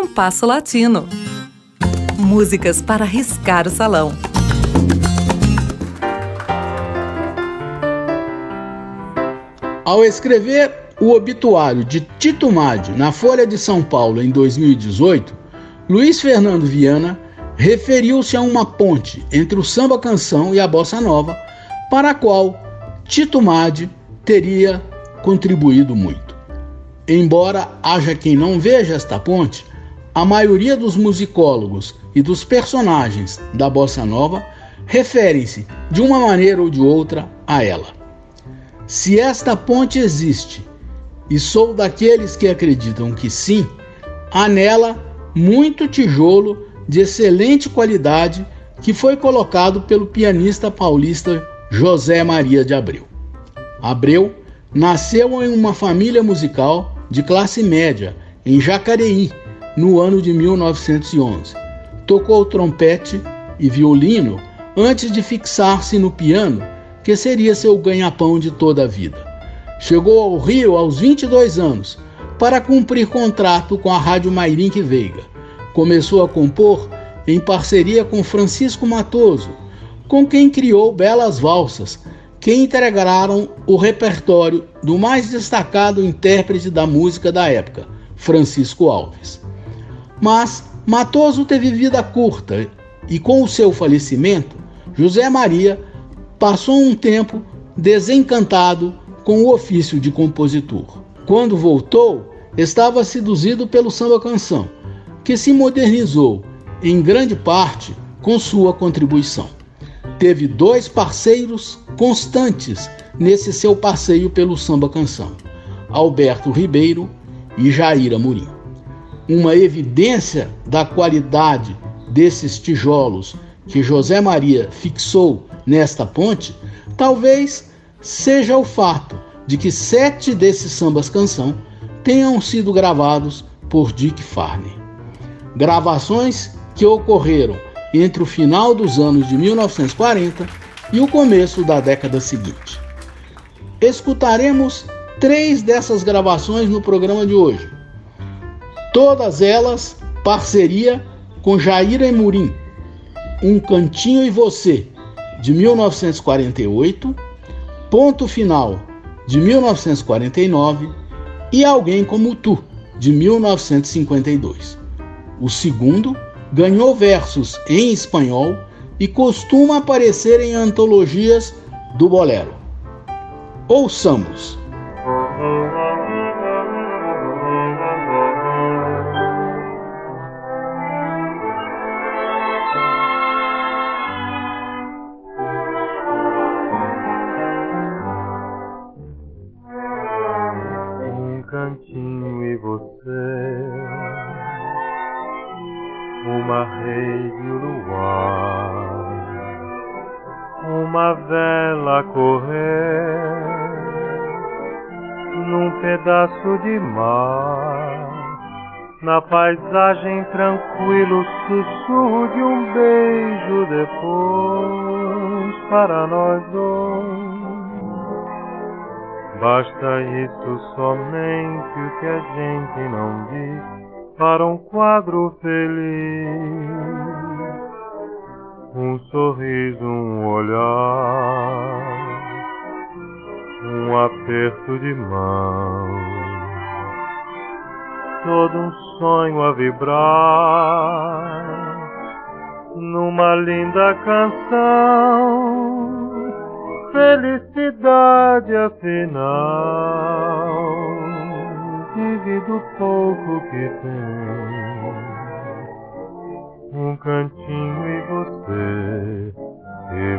Compasso Latino. Músicas para riscar o salão. Ao escrever o obituário de Tito Madi na Folha de São Paulo em 2018, Luiz Fernando Viana referiu-se a uma ponte entre o samba canção e a bossa nova, para a qual Tito Madi teria contribuído muito. Embora haja quem não veja esta ponte, a maioria dos musicólogos e dos personagens da bossa nova referem-se, de uma maneira ou de outra, a ela. Se esta ponte existe, e sou daqueles que acreditam que sim, há nela muito tijolo de excelente qualidade que foi colocado pelo pianista paulista José Maria de Abreu. Abreu nasceu em uma família musical de classe média em Jacareí, no ano de 1911. Tocou trompete e violino antes de fixar-se no piano, que seria seu ganha-pão de toda a vida. Chegou ao Rio aos 22 anos para cumprir contrato com a Rádio Mairink Veiga. Começou a compor em parceria com Francisco Matoso, com quem criou belas valsas que integraram o repertório do mais destacado intérprete da música da época, Francisco Alves. Mas Matoso teve vida curta e, com o seu falecimento, José Maria passou um tempo desencantado com o ofício de compositor. Quando voltou, estava seduzido pelo samba canção, que se modernizou em grande parte com sua contribuição. Teve dois parceiros constantes nesse seu passeio pelo samba canção: Alberto Ribeiro e Jair Amorim. Uma evidência da qualidade desses tijolos que José Maria fixou nesta ponte, talvez seja o fato de que sete desses sambas canção tenham sido gravados por Dick Farney. Gravações que ocorreram entre o final dos anos de 1940 e o começo da década seguinte. Escutaremos três dessas gravações no programa de hoje. Todas elas parceria com Jair Emurim, Um Cantinho e Você, de 1948, Ponto Final, de 1949 e Alguém Como Tu, de 1952. O segundo ganhou versos em espanhol e costuma aparecer em antologias do bolero. Ouçamos. Uma rede luar, uma vela correr num pedaço de mar, na paisagem tranquilo sussurro de um beijo depois para nós dois. Basta isso somente o que a gente não diz para um quadro feliz. Um sorriso, um olhar, um aperto de mão, todo um sonho a vibrar numa linda canção. Felicidade afinal vive do pouco que tem. Um cantinho e você, e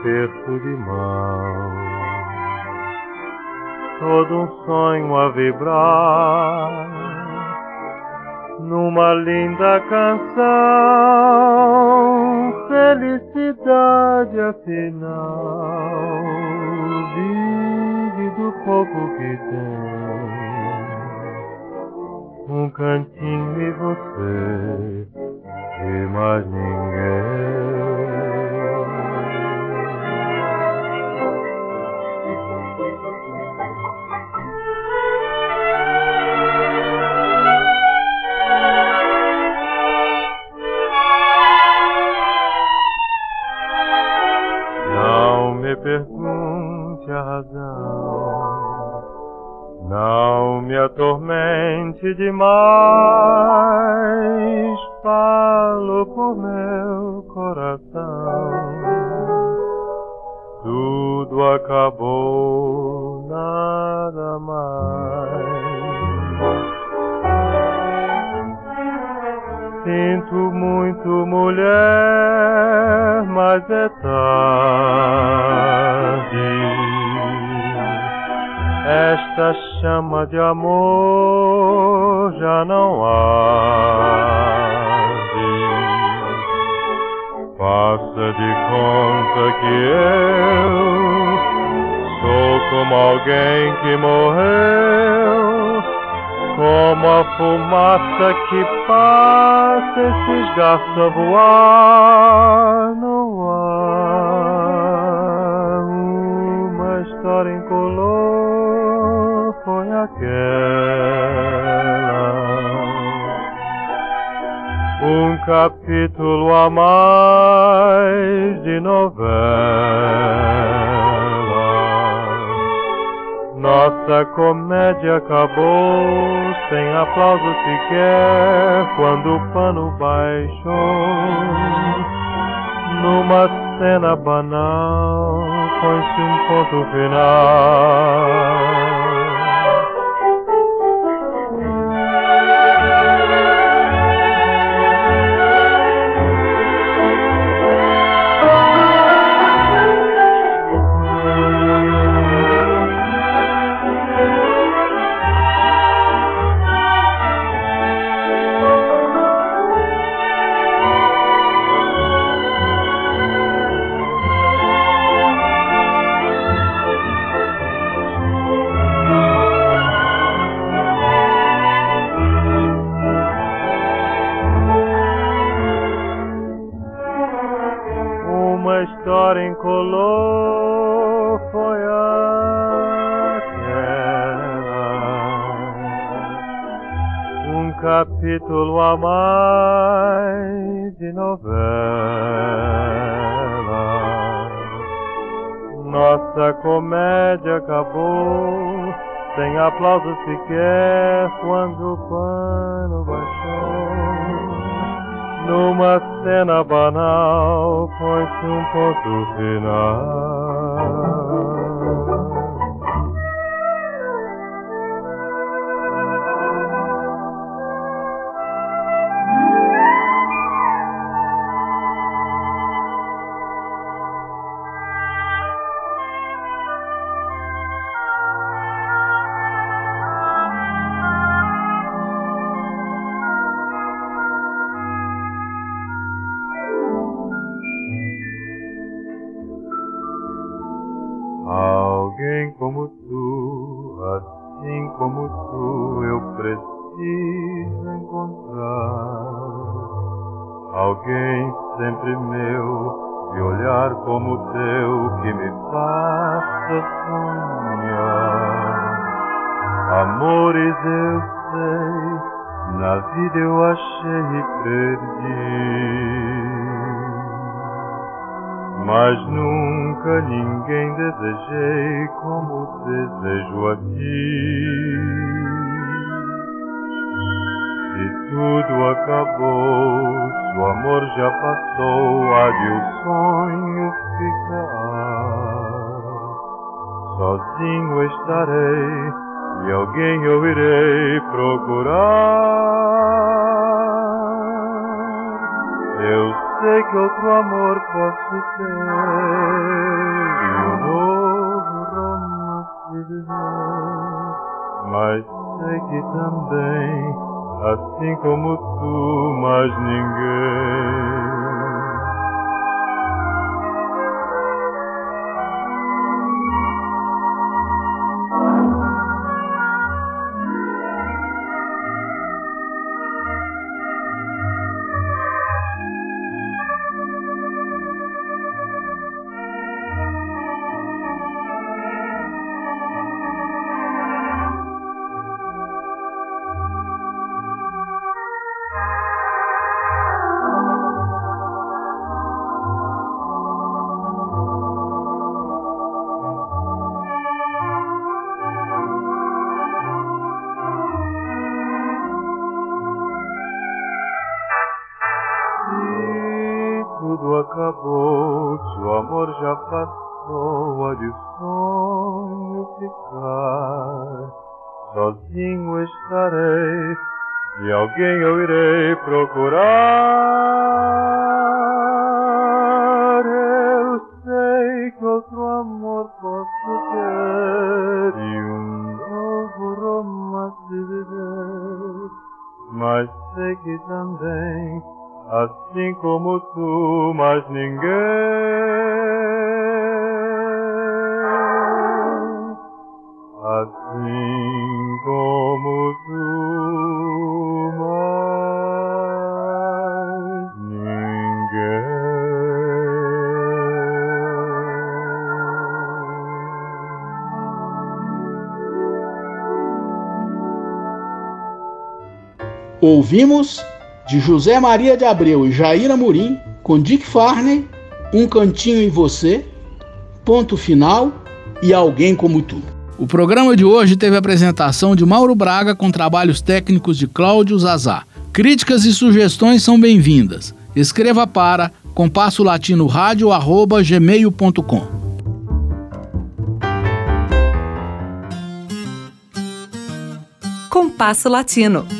aperto de mão. Todo um sonho a vibrar numa linda canção, felicidade é afinal. Vive do pouco que tem, um cantinho e você e mais ninguém. Pergunte a razão. Não me atormente demais, falo por meu coração. Tudo acabou, nada mais. Sinto muito, mulher, mas é tarde. Esta chama de amor já não arde. Faça de conta que eu sou como alguém que morreu como a fumaça que passa e se esgarça a voar no ar. Uma história incolor foi aquela. Um capítulo a mais de novela. Nossa comédia acabou sem aplauso sequer quando o pano baixou. Numa cena banal, põe-se um ponto final. Um capítulo a mais de novela. Nossa comédia acabou sem aplauso sequer quando o pano baixou numa cena banal, põe-se um ponto final. Alguém como tu, assim como tu, eu preciso encontrar. Alguém sempre meu, de olhar como teu, que me faça sonhar. Amores eu sei, na vida eu achei e perdi mas nunca ninguém desejei como desejo a ti. Se tudo acabou, se o amor já passou, há de o sonho ficar. Sozinho estarei e alguém eu irei procurar. Eu sei que outro amor posso ter e um novo romance viver. mas sei que também, assim como tu, mais ninguém. Acabou, se o amor já passou, há de sonho ficar. Sozinho estarei, e alguém eu irei procurar. Eu sei que outro amor posso ter e um novo romance viver, mas sei que também assim como tu, mais ninguém. Assim como tu, mais ninguém. Ouvimos de José Maria de Abreu e Jair Amorim, com Dick Farney, Um Cantinho em Você, Ponto Final e Alguém Como Tu. O programa de hoje teve a apresentação de Mauro Braga com trabalhos técnicos de Cláudio Zazá. Críticas e sugestões são bem-vindas. Escreva para compasso latino rádio arroba gmail.com. Compasso Latino.